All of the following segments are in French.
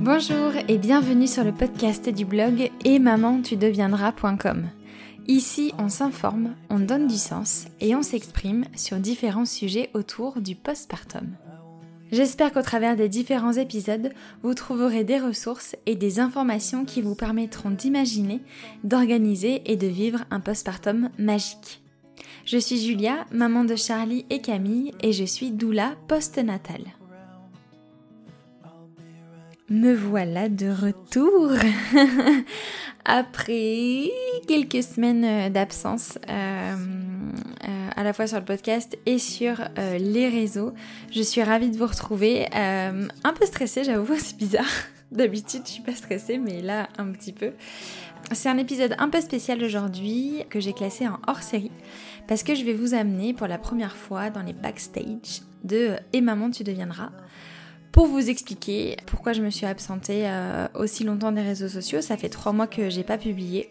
Bonjour et bienvenue sur le podcast du blog et maman-tu-deviendras.com. Ici, on s'informe, on donne du sens et on s'exprime sur différents sujets autour du postpartum. J'espère qu'au travers des différents épisodes, vous trouverez des ressources et des informations qui vous permettront d'imaginer, d'organiser et de vivre un postpartum magique. Je suis Julia, maman de Charlie et Camille, et je suis doula postnatale. Me voilà de retour après quelques semaines d'absence euh, euh, à la fois sur le podcast et sur euh, les réseaux. Je suis ravie de vous retrouver. un peu stressée, j'avoue, c'est bizarre. D'habitude, je suis pas stressée, mais là, un petit peu. C'est un épisode un peu spécial aujourd'hui que j'ai classé en hors série parce que je vais vous amener pour la première fois dans les backstage de Et maman, tu deviendras pour vous expliquer pourquoi je me suis absentée euh, aussi longtemps des réseaux sociaux. Ça fait trois mois que j'ai pas publié.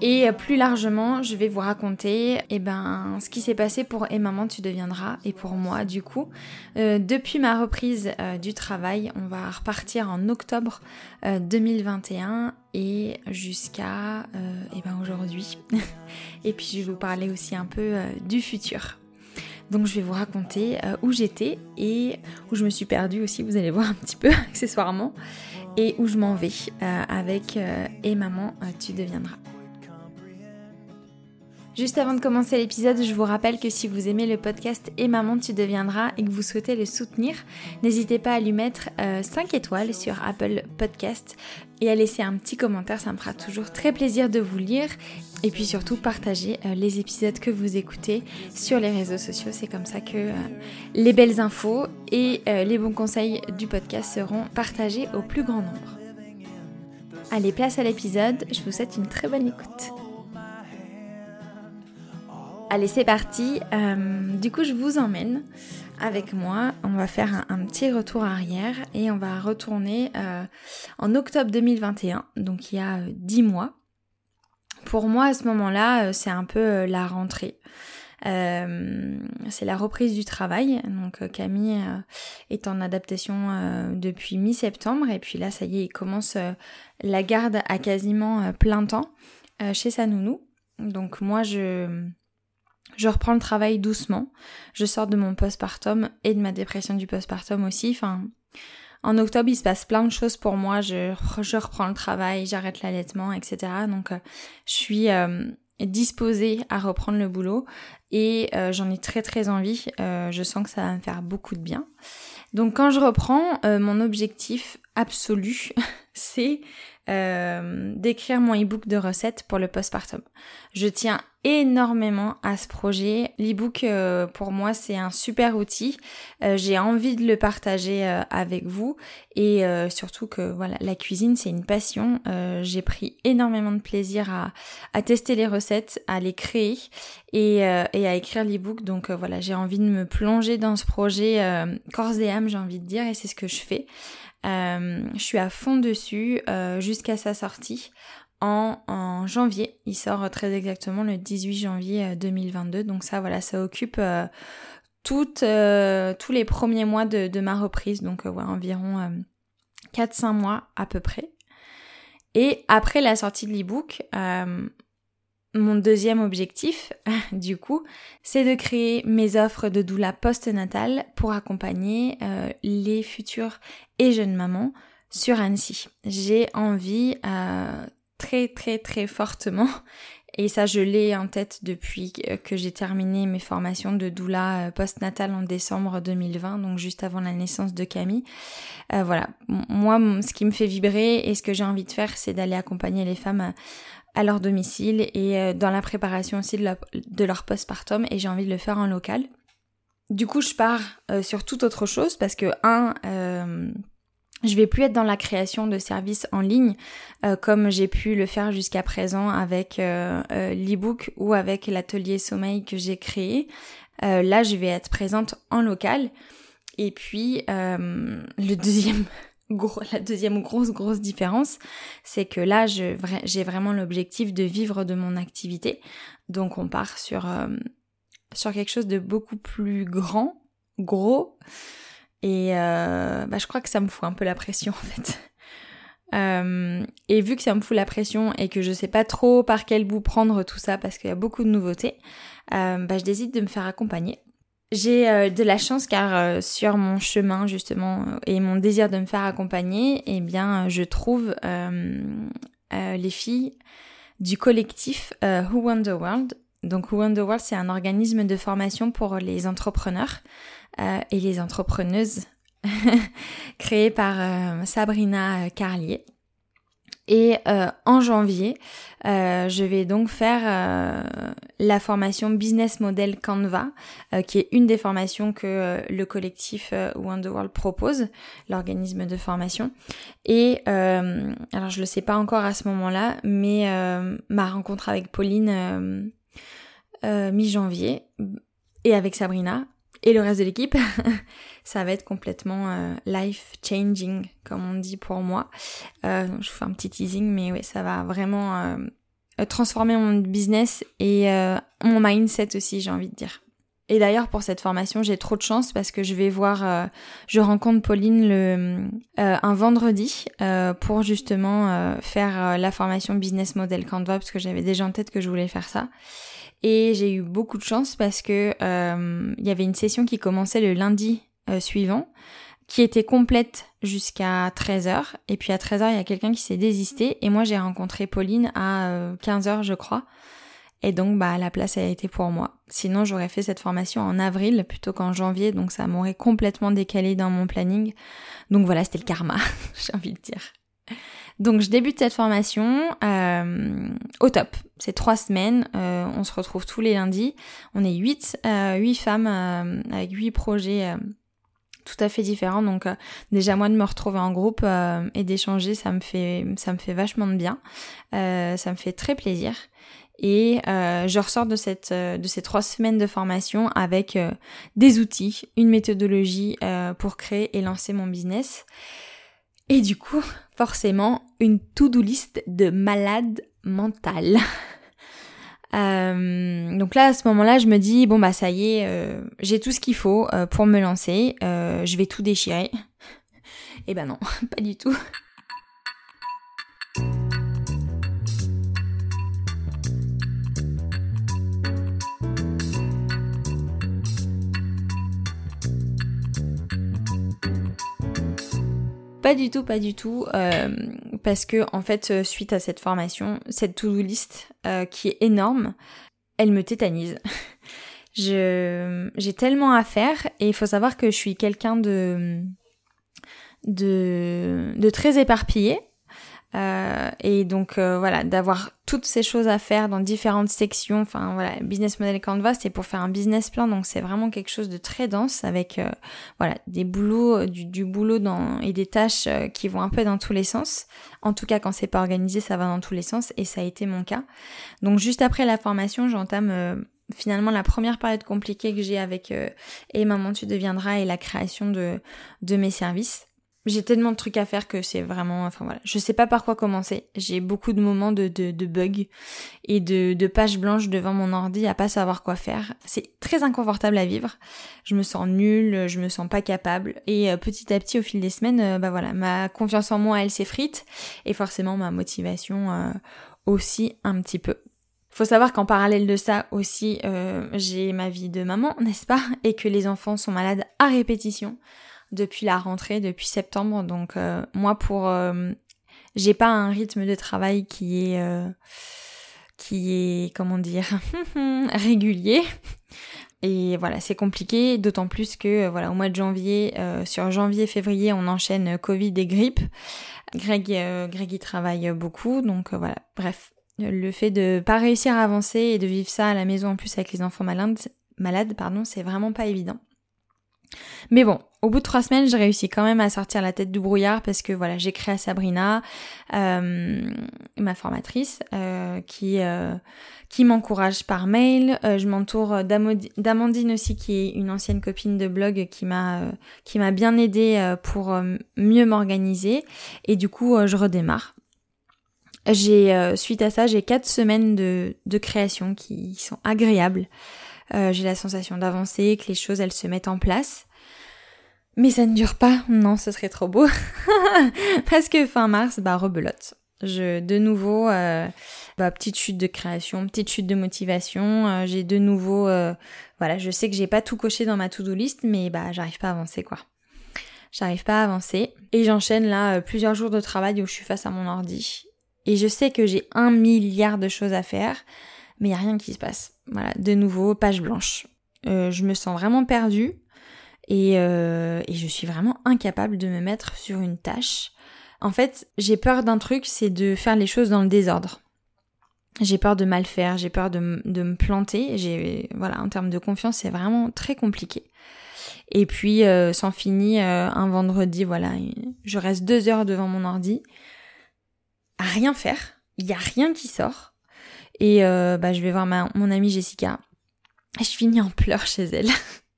Et euh, plus largement, je vais vous raconter eh ben, ce qui s'est passé pour Et maman tu deviendras et pour moi du coup. Euh, depuis ma reprise du travail, on va repartir en octobre 2021 et jusqu'à eh ben, aujourd'hui. et puis je vais vous parler aussi un peu du futur. Donc je vais vous raconter euh, où j'étais et où je me suis perdue aussi, vous allez voir un petit peu accessoirement, et où je m'en vais euh, avec euh, Et maman, tu deviendras. Juste avant de commencer l'épisode, je vous rappelle que si vous aimez le podcast Et Maman Tu deviendras et que vous souhaitez le soutenir, n'hésitez pas à lui mettre 5 étoiles sur Apple Podcast et à laisser un petit commentaire, ça me fera toujours très plaisir de vous lire et puis surtout partager euh, les épisodes que vous écoutez sur les réseaux sociaux. C'est comme ça que euh, les belles infos et euh, les bons conseils du podcast seront partagés au plus grand nombre. Allez, place à l'épisode. Je vous souhaite une très bonne écoute. Allez, c'est parti. du coup, je vous emmène avec moi. On va faire un, petit retour arrière et on va retourner en octobre 2021, donc il y a 10 mois. Pour moi, à ce moment-là, euh, c'est un peu euh, la rentrée. Euh, c'est la reprise du travail. Donc Camille est en adaptation depuis mi-septembre et puis là ça y est, il commence la garde à quasiment plein temps chez sa nounou. Donc moi je je reprends le travail doucement. Je sors de mon postpartum et de ma dépression du postpartum aussi. En octobre, il se passe plein de choses pour moi. Je, je reprends le travail, j'arrête l'allaitement, etc. Donc, euh, je suis euh, disposée à reprendre le boulot et euh, j'en ai très très envie. je sens que ça va me faire beaucoup de bien. Donc, quand je reprends, mon objectif absolu, c'est d'écrire mon e-book de recettes pour le postpartum. Je tiens énormément à ce projet. L'ebook euh, pour moi c'est un super outil. Euh, j'ai envie de le partager euh, avec vous et surtout que voilà la cuisine c'est une passion. j'ai pris énormément de plaisir à, tester les recettes, à les créer et, et à écrire l'ebook. Donc voilà j'ai envie de me plonger dans ce projet corps et âme j'ai envie de dire et c'est ce que je fais. je suis à fond dessus jusqu'à sa sortie en, janvier. Il sort très exactement le 18 janvier 2022. Euh, Donc ça, voilà, ça occupe euh, euh, tous les premiers mois de, ma reprise. Donc environ 4-5 mois à peu près. Et après la sortie de l'ebook, mon deuxième objectif, du coup, c'est de créer mes offres de doula post-natale pour accompagner les futures et jeunes mamans sur Annecy. J'ai envie très très très fortement. Et ça, je l'ai en tête depuis que j'ai terminé mes formations de doula euh, postnatal en décembre 2020, donc juste avant la naissance de Camille. Euh, voilà, moi, ce qui me fait vibrer et ce que j'ai envie de faire, c'est d'aller accompagner les femmes à leur domicile et euh, dans la préparation aussi de leur postpartum et j'ai envie de le faire en local. Du coup, je pars sur toute autre chose parce que, un, je vais plus être dans la création de services en ligne euh, comme j'ai pu le faire jusqu'à présent avec euh, euh, l'ebook ou avec l'atelier sommeil que j'ai créé. là, je vais être présente en local. Et puis, la deuxième grosse grosse différence, c'est que là, j'ai vraiment l'objectif de vivre de mon activité. Donc, on part sur sur quelque chose de beaucoup plus grand, gros Et bah, je crois que ça me fout un peu la pression en fait. et vu que ça me fout la pression et que je sais pas trop par quel bout prendre tout ça parce qu'il y a beaucoup de nouveautés, bah, je décide de me faire accompagner. J'ai euh, de la chance car euh, sur mon chemin justement euh, et mon désir de me faire accompagner, eh bien je trouve les filles du collectif Who Won the World. Donc Who Won the World, c'est un organisme de formation pour les entrepreneurs et les entrepreneuses créé par Sabrina Carlier. Et euh, en janvier, euh, je vais donc faire euh, la formation Business Model Canva, qui est une des formations que le collectif Wonderworld propose, l'organisme de formation. Et alors je le sais pas encore à ce moment-là, mais ma rencontre avec Pauline mi-janvier et avec Sabrina et le reste de l'équipe, ça va être complètement euh, life changing, comme on dit pour moi. Euh, je vous fais un petit teasing, mais oui, ça va vraiment euh, transformer mon business et mon mindset aussi, j'ai envie de dire. Et d'ailleurs, pour cette formation, j'ai trop de chance parce que je vais voir, je rencontre Pauline le, un vendredi pour justement faire la formation Business Model Canva parce que j'avais déjà en tête que je voulais faire ça. Et j'ai eu beaucoup de chance parce que euh, il y avait une session qui commençait le lundi euh, suivant, qui était complète jusqu'à 13h. Et puis à 13h, il y a quelqu'un qui s'est désisté. Et moi, j'ai rencontré Pauline à 15h, euh, je crois. Et donc, bah, la place a été pour moi. Sinon, j'aurais fait cette formation en avril plutôt qu'en janvier. Donc, ça m'aurait complètement décalé dans mon planning. Donc voilà, c'était le karma, j'ai envie de dire. Donc je débute cette formation euh, au top. C'est trois semaines, euh, on se retrouve tous les lundis. On est huit, euh, huit femmes avec huit projets tout à fait différents. Donc déjà moi de me retrouver en groupe et d'échanger, ça me fait ça me fait vachement de bien. ça me fait très plaisir. Et je ressors de cette de ces trois semaines de formation avec des outils, une méthodologie pour créer et lancer mon business. Et du coup, forcément, une to-do list de malade mentale. Euh, donc là, à ce moment-là, je me dis, bon bah ça y est, euh, j'ai tout ce qu'il faut euh, pour me lancer, je vais tout déchirer. Et ben non, pas du tout. Pas du tout, pas du tout, euh, parce que en fait, euh, suite à cette formation, cette to-do list euh, qui est énorme, elle me tétanise. j'ai tellement à faire et il faut savoir que je suis quelqu'un de de de très éparpillé. Euh, et donc euh, voilà, d'avoir toutes ces choses à faire dans différentes sections. Enfin voilà, business model Canva, c'est pour faire un business plan, donc c'est vraiment quelque chose de très dense avec euh, voilà des boulots, du, du, boulot dans et des tâches qui vont un peu dans tous les sens. En tout cas, quand c'est pas organisé, ça va dans tous les sens et ça a été mon cas. Donc juste après la formation, j'entame finalement la première période compliquée que j'ai avec et maman tu deviendras et la création de de mes services j'ai tellement de trucs à faire que c'est vraiment, enfin voilà, je sais pas par quoi commencer. J'ai beaucoup de moments de, de, de bugs et de, de pages blanches devant mon ordi à pas savoir quoi faire. C'est très inconfortable à vivre. Je me sens nulle, je me sens pas capable. Et euh, petit à petit, au fil des semaines, euh, bah voilà, ma confiance en moi, elle s'effrite et forcément ma motivation euh, aussi un petit peu. Faut savoir qu'en parallèle de ça aussi, j'ai ma vie de maman, n'est-ce pas? Et que les enfants sont malades à répétition depuis la rentrée, depuis septembre. Donc euh, moi pour euh, j'ai pas un rythme de travail qui est euh, qui est comment dire régulier. Et voilà, c'est compliqué, d'autant plus que voilà au mois de janvier, sur janvier-février, on enchaîne Covid et grippe. Greg, Greg y travaille beaucoup, donc voilà. Bref, le fait de pas réussir à avancer et de vivre ça à la maison en plus avec les enfants malades, malades pardon, c'est vraiment pas évident. Mais bon, au bout de trois semaines, j'ai réussi quand même à sortir la tête du brouillard parce que voilà, j'ai créé à Sabrina, euh, ma formatrice, euh, qui euh, qui m'encourage par mail. je m'entoure d'Amandine aussi, qui est une ancienne copine de blog qui m'a bien aidée pour mieux m'organiser. Et du coup, je redémarre. J'ai suite à ça, j'ai quatre semaines de création qui sont agréables. J'ai la sensation d'avancer, que les choses elles se mettent en place. Mais ça ne dure pas, non, ce serait trop beau. Parce que fin mars, bah rebelote. Je, de nouveau, euh, bah, petite chute de création, petite chute de motivation. Euh, j'ai de nouveau, euh, voilà, je sais que j'ai pas tout coché dans ma to-do list, mais bah j'arrive pas à avancer quoi. J'arrive pas à avancer. Et j'enchaîne là plusieurs jours de travail où je suis face à mon ordi. Et je sais que j'ai un milliard de choses à faire, mais il y a rien qui se passe. Voilà, de nouveau, page blanche. je me sens vraiment perdue. Et, et, je suis vraiment incapable de me mettre sur une tâche en fait, j'ai peur d'un truc, c'est de faire les choses dans le désordre. J'ai peur de mal faire, j'ai peur de, me planter. Voilà, en termes de confiance, c'est vraiment très compliqué. Et puis, euh, s'en finit euh, un vendredi, voilà, je reste deux heures devant mon ordi à rien faire. Il y a rien qui sort. Et euh, bah, je vais voir mon amie Jessica. Et je finis en pleurs chez elle.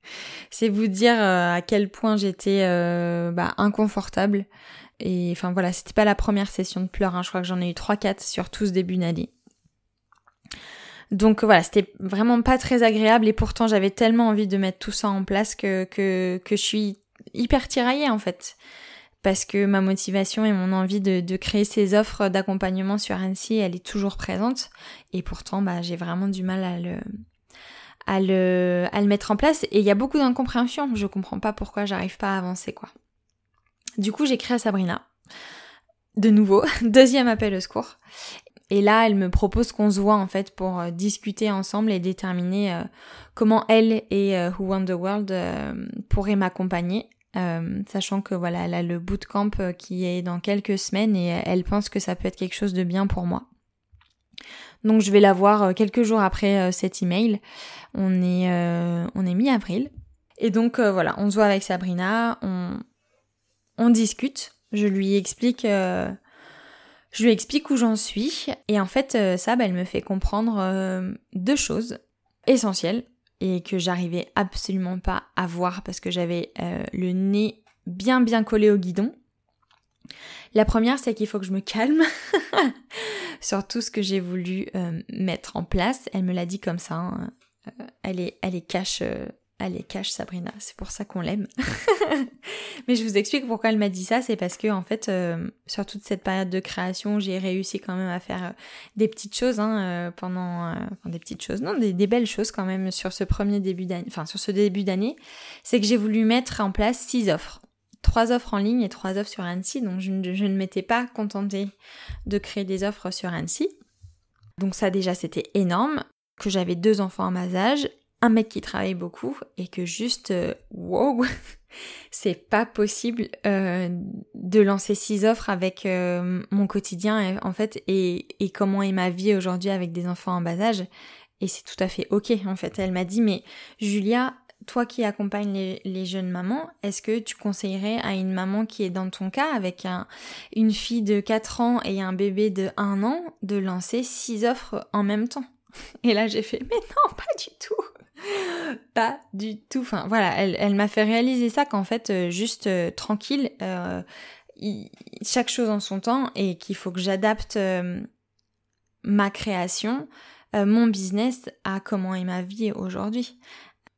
c'est vous dire à quel point j'étais bah, inconfortable. Et enfin voilà, c'était pas la première session de pleurs, hein. je crois que j'en ai eu 3-4 sur tout ce début d'année. Donc voilà, c'était vraiment pas très agréable et pourtant j'avais tellement envie de mettre tout ça en place que, que, que je suis hyper tiraillée en fait. Parce que ma motivation et mon envie de, créer ces offres d'accompagnement sur Annecy, elle est toujours présente. Et pourtant, bah, j'ai vraiment du mal à le, mettre en place. Et il y a beaucoup d'incompréhension. Je comprends pas pourquoi j'arrive pas à avancer. Du coup, j'écris à Sabrina. De nouveau, deuxième appel au secours. Et là, elle me propose qu'on se voit en fait pour euh, discuter ensemble et déterminer euh, comment elle et euh, Who the World pourraient m'accompagner. Sachant que voilà, elle a le bootcamp qui est dans quelques semaines et elle pense que ça peut être quelque chose de bien pour moi. Donc je vais la voir quelques jours après cet email. On est, on est mi-avril. Et donc voilà, on se voit avec Sabrina, on, on discute, je lui explique, euh, je lui explique où j'en suis, et en fait, euh, bah, elle me fait comprendre euh, deux choses essentielles et que j'arrivais absolument pas à voir parce que j'avais le nez bien bien collé au guidon. La première, c'est qu'il faut que je me calme sur tout ce que j'ai voulu mettre en place. Elle me l'a dit comme ça. Hein. elle est, elle est cache est cache Sabrina, c'est pour ça qu'on l'aime. Mais je vous explique pourquoi elle m'a dit ça, c'est parce que en fait, euh, sur toute cette période de création, j'ai réussi quand même à faire euh, des petites choses hein, euh, pendant, enfin des petites choses, non, des, belles choses quand même sur ce premier début d'année, c'est que j'ai voulu mettre en place six offres. Trois offres en ligne et trois offres sur Annecy, donc je, ne m'étais pas contentée de créer des offres sur Annecy. Donc ça déjà c'était énorme, que j'avais deux enfants à bas âge un mec qui travaille beaucoup et que juste, euh, wow, c'est pas possible euh, de lancer six offres avec euh, mon quotidien en fait et, comment est ma vie aujourd'hui avec des enfants en bas âge. Et c'est tout à fait ok en fait. Elle m'a dit mais Julia, toi qui accompagnes les, jeunes mamans, est-ce que tu conseillerais à une maman qui est dans ton cas avec une fille de 4 ans et un bébé de 1 an de lancer six offres en même temps? Et là j'ai fait mais non pas du tout pas du tout. Enfin voilà, elle, m'a fait réaliser ça qu'en fait, euh, juste euh, tranquille, euh, chaque chose en son temps et qu'il faut que j'adapte ma création, mon business à comment est ma vie aujourd'hui.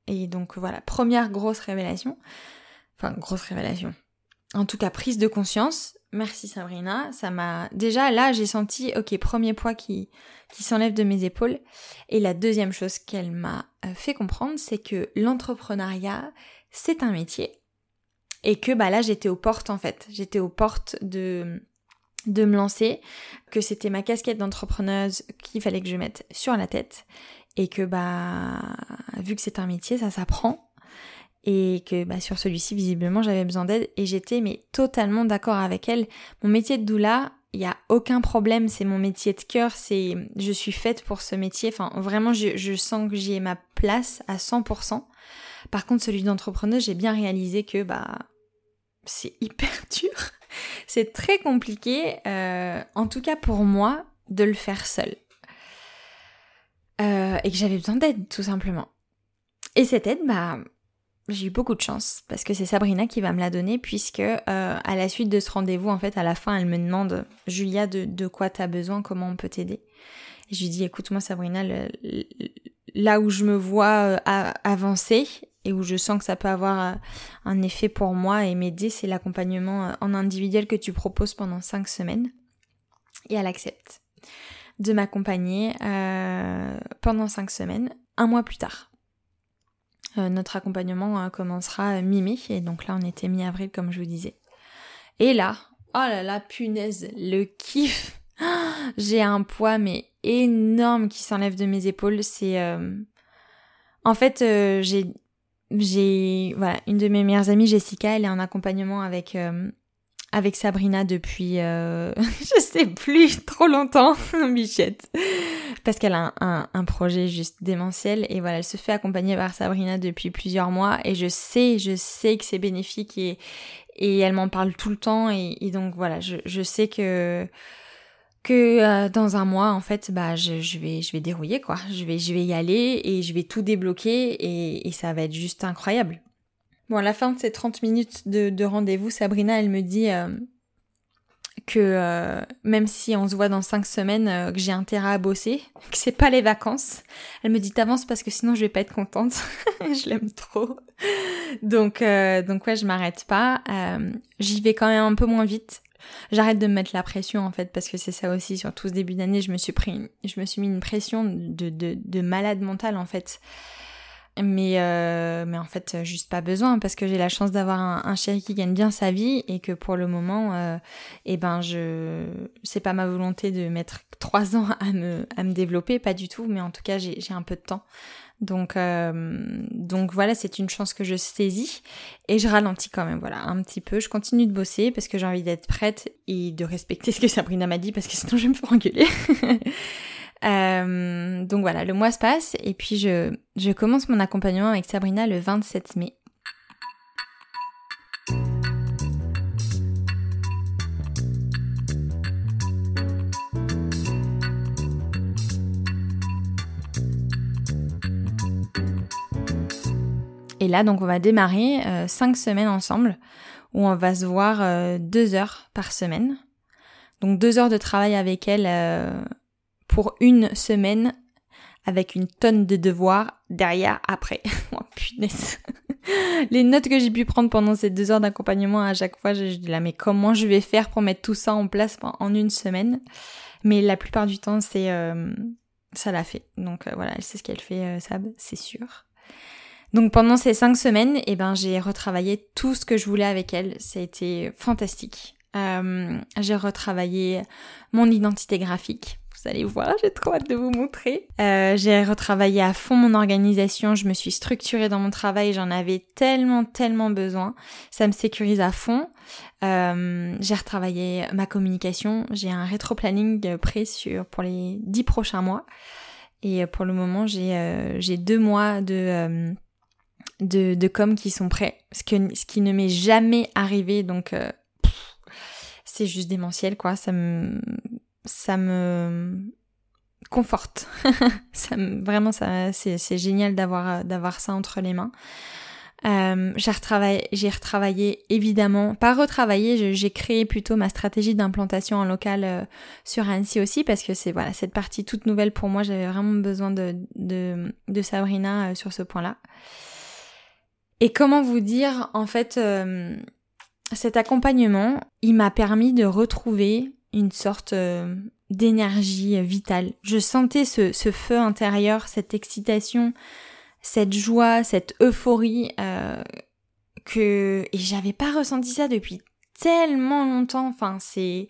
Et donc voilà, première grosse révélation. Enfin, grosse révélation. En tout cas, prise de conscience. Merci Sabrina. Ça m'a. Déjà là, j'ai senti, ok, premier poids qui, qui s'enlève de mes épaules. Et la deuxième chose qu'elle m'a euh, fait comprendre, c'est que l'entrepreneuriat, c'est un métier. Et que bah là, j'étais aux portes en fait. J'étais aux portes de, de me lancer, que c'était ma casquette d'entrepreneuse qu'il fallait que je mette sur la tête. Et que bah, vu que c'est un métier, ça s'apprend. Et que bah, sur celui-ci, visiblement, j'avais besoin d'aide. Et j'étais mais totalement d'accord avec elle. Mon métier de doula, il n'y a aucun problème, c'est mon métier de cœur, c'est je suis faite pour ce métier. Enfin, vraiment, je, sens que j'y ai ma place à 100%. Par contre, celui d'entrepreneur, j'ai bien réalisé que bah c'est hyper dur. c'est très compliqué, euh, en tout cas pour moi, de le faire seul. Euh, et que j'avais besoin d'aide, tout simplement. Et cette aide, bah, j'ai eu beaucoup de chance parce que c'est Sabrina qui va me la donner puisque euh, à la suite de ce rendez-vous, en fait, à la fin, elle me demande Julia de, de quoi t'as besoin, comment on peut t'aider? Je lui dis écoute moi Sabrina, là où je me vois euh, avancer et où je sens que ça peut avoir un effet pour moi et m'aider, c'est l'accompagnement en individuel que tu proposes pendant cinq semaines. Et elle accepte de m'accompagner pendant cinq semaines, un mois plus tard. Notre accompagnement commencera mi-mai, et donc là on était mi-avril comme je vous disais. Et là, oh là là, punaise, le kiff J'ai un poids mais énorme qui s'enlève de mes épaules. C'est euh, en fait euh, j'ai j'ai voilà une de mes meilleures amies Jessica. Elle est en accompagnement avec euh, avec Sabrina depuis je sais plus trop longtemps, Bichette, parce qu'elle a un, un, projet juste démentiel et voilà elle se fait accompagner par Sabrina depuis plusieurs mois et je sais je sais que c'est bénéfique et et elle m'en parle tout le temps et, et donc voilà je, je sais que que euh, dans un mois en fait bah je, je, vais je vais dérouiller quoi. Je vais je vais y aller et je vais tout débloquer et, et ça va être juste incroyable bon à la fin de ces 30 minutes de, de rendez-vous Sabrina elle me dit euh, que euh, même si on se voit dans 5 semaines que j'ai intérêt à bosser que c'est pas les vacances. Elle me dit t'avances parce que sinon je vais pas être contente. Je l'aime trop. Donc donc ouais je m'arrête pas. J'y vais quand même un peu moins vite. J'arrête de me mettre la pression en fait parce que c'est ça aussi sur tout ce début d'année je me suis pris je me suis mis une pression de, de, de malade mental en fait mais euh, mais en fait juste pas besoin parce que j'ai la chance d'avoir un, chéri qui gagne bien sa vie et que pour le moment euh, eh ben je c'est pas ma volonté de mettre trois ans à me à me développer pas du tout mais en tout cas j'ai j'ai un peu de temps donc, euh, donc voilà, c'est une chance que je saisis et je ralentis quand même, voilà, un petit peu. Je continue de bosser parce que j'ai envie d'être prête et de respecter ce que Sabrina m'a dit parce que sinon je vais me faire engueuler. euh, donc voilà, le mois se passe et puis je, commence mon accompagnement avec Sabrina le 27 mai. Et là, donc, on va démarrer euh, cinq semaines ensemble, où on va se voir euh, deux heures par semaine. Donc deux heures de travail avec elle pour une semaine, avec une tonne de devoirs derrière après. oh punaise. Les notes que j'ai pu prendre pendant ces deux heures d'accompagnement, à chaque fois, je, dis là, mais comment je vais faire pour mettre tout ça en place en une semaine? Mais la plupart du temps, c'est ça l'a fait. Donc voilà, elle sait ce qu'elle fait, Sab, c'est sûr. Donc pendant ces cinq semaines, eh ben, j'ai retravaillé tout ce que je voulais avec elle. Ça a été fantastique. Euh, j'ai retravaillé mon identité graphique. Vous allez voir, j'ai trop hâte de vous montrer. Euh, j'ai retravaillé à fond mon organisation. Je me suis structurée dans mon travail. J'en avais tellement, tellement besoin. Ça me sécurise à fond. Euh, j'ai retravaillé ma communication. J'ai un rétro-planning prêt sur, pour les dix prochains mois. Et pour le moment, j'ai j'ai deux mois de de, com qui sont prêts, ce, que, ce qui ne m'est jamais arrivé, donc euh, c'est juste démentiel, quoi. Ça me, ça me conforte. vraiment, ça, c'est, génial d'avoir, d'avoir ça entre les mains. Euh, j'ai retravaillé, j'ai retravaillé évidemment, pas retravaillé, j'ai créé plutôt ma stratégie d'implantation en local euh, sur Annecy aussi parce que c'est voilà cette partie toute nouvelle pour moi. J'avais vraiment besoin de de, Sabrina euh, sur ce point-là. Et comment vous dire, en fait, euh, cet accompagnement, il m'a permis de retrouver une sorte euh, d'énergie vitale. Je sentais ce, ce, feu intérieur, cette excitation, cette joie, cette euphorie euh, que et j'avais pas ressenti ça depuis tellement longtemps. Enfin, c'est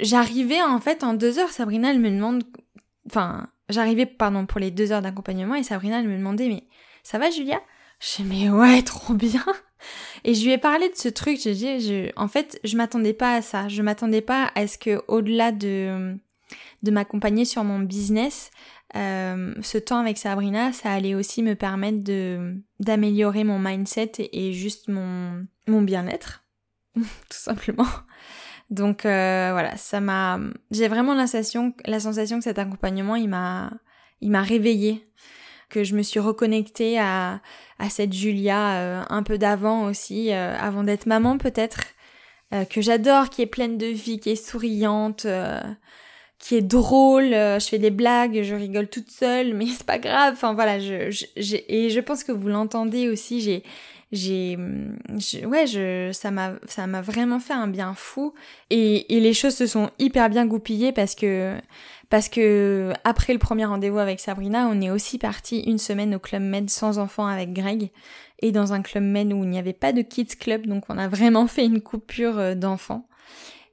j'arrivais en fait en deux heures. Sabrina, elle me demande, enfin, j'arrivais pardon pour les deux heures d'accompagnement et Sabrina, elle me demandait mais ça va Julia? Je dis mais ouais, trop bien. Et je lui ai parlé de ce truc, j'ai dit, en fait, je m'attendais pas à ça. Je m'attendais pas à ce que, au-delà de, de m'accompagner sur mon business, euh, ce temps avec Sabrina, ça allait aussi me permettre d'améliorer mon mindset et, juste mon, mon bien-être, tout simplement. Donc euh, voilà, ça m'a, j'ai vraiment la sensation, la sensation que cet accompagnement, m'a, il m'a réveillée que je me suis reconnectée à, à cette Julia euh, un peu d'avant aussi, euh, avant d'être maman peut-être, euh, que j'adore, qui est pleine de vie, qui est souriante, qui est drôle, je fais des blagues, je rigole toute seule, mais c'est pas grave. Enfin voilà, je, et je pense que vous l'entendez aussi. J'ai j'ai ouais je ça m'a ça m'a vraiment fait un bien fou et, et les choses se sont hyper bien goupillées parce que parce que après le premier rendez-vous avec Sabrina on est aussi parti une semaine au club med sans enfants avec Greg et dans un club med où il n'y avait pas de kids club donc on a vraiment fait une coupure euh, d'enfants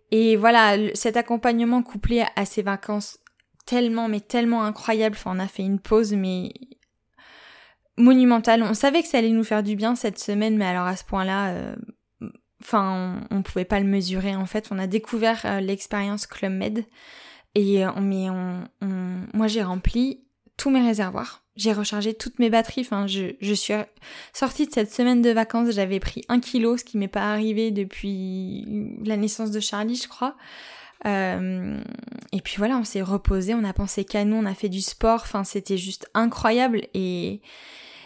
et voilà cet accompagnement couplé à ces vacances tellement mais tellement incroyable on a fait une pause mais monumental. On savait que ça allait nous faire du bien cette semaine, mais alors à ce point-là, euh, enfin, on, pouvait pas le mesurer. En fait, on a découvert euh, l'expérience Club Med et euh, mais on, moi j'ai rempli tous mes réservoirs. J'ai rechargé toutes mes batteries. Enfin, je, je suis sortie de cette semaine de vacances. J'avais pris un kilo, ce qui m'est pas arrivé depuis la naissance de Charlie, je crois. et puis voilà, on s'est reposé, on a pensé qu'à nous, on a fait du sport. Enfin, c'était juste incroyable et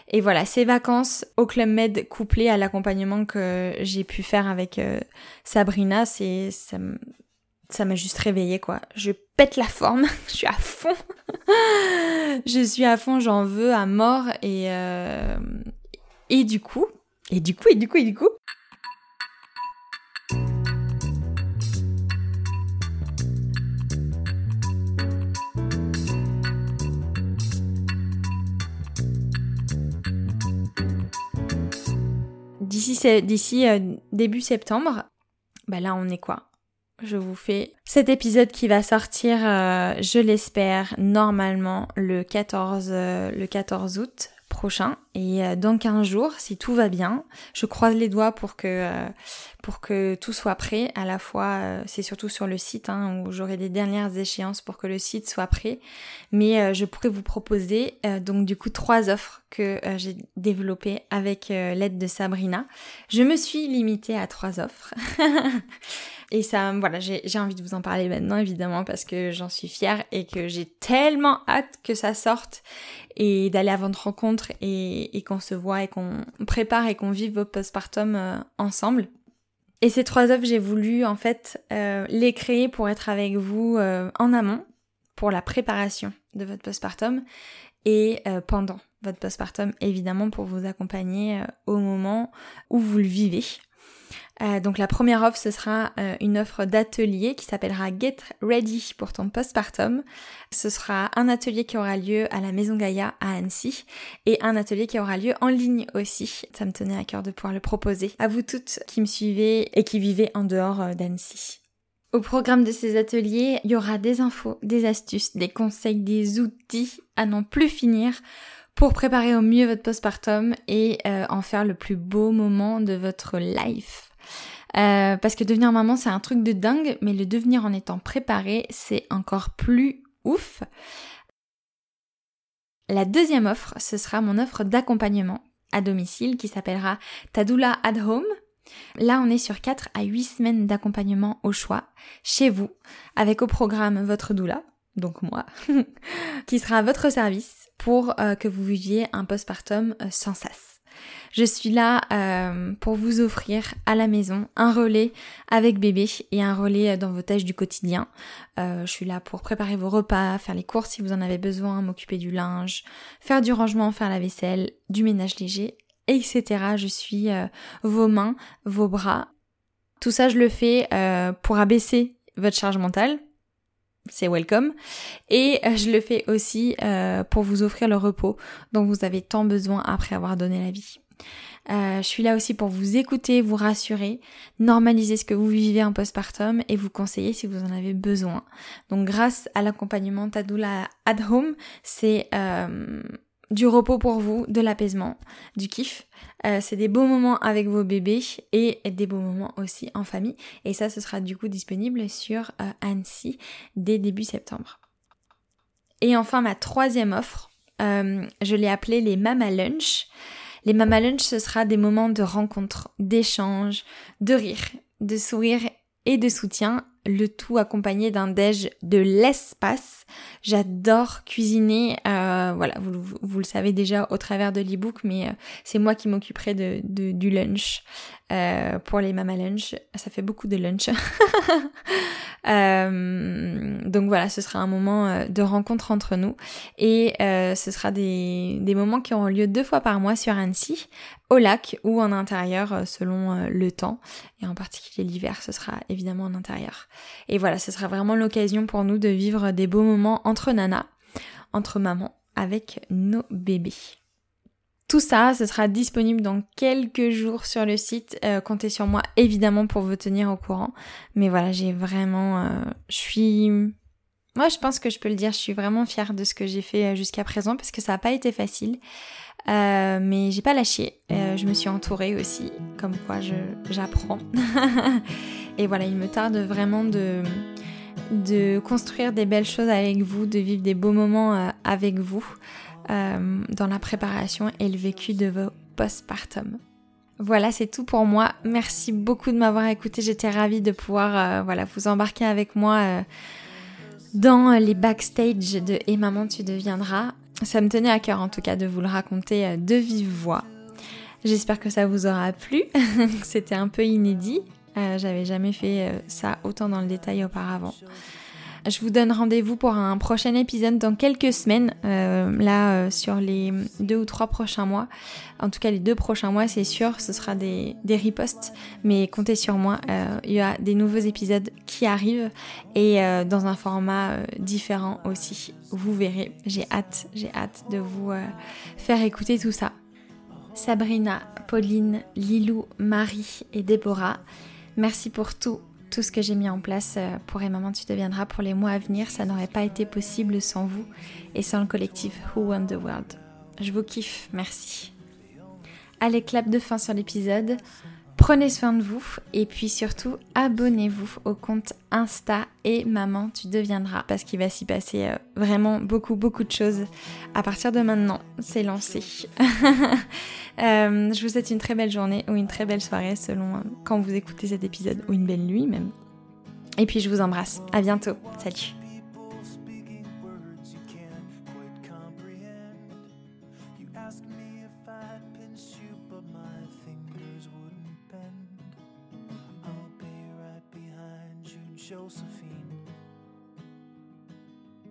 et voilà, ces vacances au Club Med couplées à l'accompagnement que j'ai pu faire avec euh, Sabrina, c'est ça ça m'a juste réveillée quoi. Je pète la forme, je suis à fond. je suis à fond, j'en veux à mort et euh, et du coup, et du coup et du coup et du coup, d'ici euh, début septembre, bah là on est quoi? Je vous fais cet épisode qui va sortir, euh, je l'espère, normalement le 14, euh, le 14 août prochain. Et euh, dans 15 jours si tout va bien je croise les doigts pour que euh, pour que tout soit prêt à la fois euh, c'est surtout sur le site hein, où j'aurai des dernières échéances pour que le site soit prêt. Mais je pourrais vous proposer donc du coup trois offres que j'ai développées avec l'aide de Sabrina. Je me suis limitée à trois offres. Et ça, voilà, j'ai envie de vous en parler maintenant, évidemment, parce que j'en suis fière et que j'ai tellement hâte que ça sorte et d'aller à votre rencontre et, qu'on se voit et qu'on prépare et qu'on vive vos postpartum euh, ensemble. Et ces trois œuvres, j'ai voulu en fait euh, les créer pour être avec vous euh, en amont, pour la préparation de votre postpartum et pendant votre postpartum, évidemment, pour vous accompagner au moment où vous le vivez. Euh, donc la première offre, ce sera euh, une offre d'atelier qui s'appellera Get Ready pour ton postpartum. Ce sera un atelier qui aura lieu à la Maison Gaïa à Annecy et un atelier qui aura lieu en ligne aussi. Ça me tenait à cœur de pouvoir le proposer à vous toutes qui me suivez et qui vivez en dehors euh, d'Annecy. Au programme de ces ateliers, il y aura des infos, des astuces, des conseils, des outils à n'en plus finir pour préparer au mieux votre postpartum et en faire le plus beau moment de votre life. Euh, parce que devenir maman, c'est un truc de dingue, mais le devenir en étant préparé, c'est encore plus ouf. La deuxième offre, ce sera mon offre d'accompagnement à domicile qui s'appellera Tadula at Home. Là, on est sur 4 à 8 semaines d'accompagnement au choix, chez vous, avec au programme votre doula, donc moi, qui sera à votre service pour euh, que vous viviez un postpartum euh, sans sas. Je suis là euh, pour vous offrir à la maison un relais avec bébé et un relais dans vos tâches du quotidien. Euh, je suis là pour préparer vos repas, faire les courses si vous en avez besoin, m'occuper du linge, faire du rangement, faire la vaisselle, du ménage léger, etc. Je suis euh, vos mains, vos bras. Tout ça, je le fais pour abaisser votre charge mentale, c'est welcome. Et je le fais aussi pour vous offrir le repos dont vous avez tant besoin après avoir donné la vie. Euh, je suis là aussi pour vous écouter, vous rassurer, normaliser ce que vous vivez en postpartum et vous conseiller si vous en avez besoin. Donc grâce à l'accompagnement Tadoula at Home, c'est euh, du repos pour vous, de l'apaisement, du kiff. Euh, c'est des beaux moments avec vos bébés et des beaux moments aussi en famille. Et ça, ce sera du coup disponible sur Annecy dès début septembre. Et enfin, ma troisième offre, je l'ai appelée les Mama Lunch. Les Mama Lunch, ce sera des moments de rencontre, d'échange, de rire, de sourire et de soutien le tout accompagné d'un déj de l'espace. J'adore cuisiner, euh, voilà, vous, le savez déjà au travers de l'ebook, mais euh, c'est moi qui m'occuperai de, du lunch euh, pour les mama lunch. Ça fait beaucoup de lunch. donc voilà, ce sera un moment de rencontre entre nous et ce sera des, des moments qui auront lieu deux fois par mois sur Annecy, au lac ou en intérieur selon le temps. Et en particulier l'hiver, ce sera évidemment en intérieur. Et voilà, ce sera vraiment l'occasion pour nous de vivre des beaux moments entre nana, entre mamans, avec nos bébés. Tout ça, ce sera disponible dans quelques jours sur le site. Euh, comptez sur moi évidemment pour vous tenir au courant. Mais voilà, j'ai vraiment... Euh, je suis... Moi, je pense que je peux le dire, je suis vraiment fière de ce que j'ai fait euh, jusqu'à présent parce que ça n'a pas été facile. mais j'ai pas lâché. je me suis entourée aussi, comme quoi j'apprends. Et voilà, il me tarde vraiment de, de construire des belles choses avec vous, de vivre des beaux moments avec vous euh, dans la préparation et le vécu de vos postpartum. Voilà, c'est tout pour moi. Merci beaucoup de m'avoir écouté. J'étais ravie de pouvoir euh, voilà, vous embarquer avec moi dans les backstage de Et maman, tu deviendras. Ça me tenait à cœur en tout cas de vous le raconter de vive voix. J'espère que ça vous aura plu. C'était un peu inédit, euh, j'avais jamais fait euh, ça autant dans le détail auparavant. Je vous donne rendez-vous pour un prochain épisode dans quelques semaines, euh, là sur les deux ou trois prochains mois. En tout cas les deux prochains mois c'est sûr, ce sera des, des ripostes, mais comptez sur moi, il y a des nouveaux épisodes qui arrivent et dans un format différent aussi. Vous verrez, j'ai hâte, j'ai hâte de vous faire écouter tout ça. Sabrina, Pauline, Lilou, Marie et Déborah. Merci pour tout, tout ce que j'ai mis en place euh, pour Et Maman Tu deviendras pour les mois à venir. Ça n'aurait pas été possible sans vous et sans le collectif Who Won the World. Je vous kiffe, merci. Allez, clap de fin sur l'épisode. Prenez soin de vous et puis surtout abonnez-vous au compte Insta et Maman tu deviendras parce qu'il va s'y passer euh, vraiment beaucoup beaucoup de choses à partir de maintenant. C'est lancé. Euh, je vous souhaite une très belle journée ou une très belle soirée selon euh, quand vous écoutez cet épisode ou une belle nuit même. Et puis je vous embrasse. À bientôt. Salut.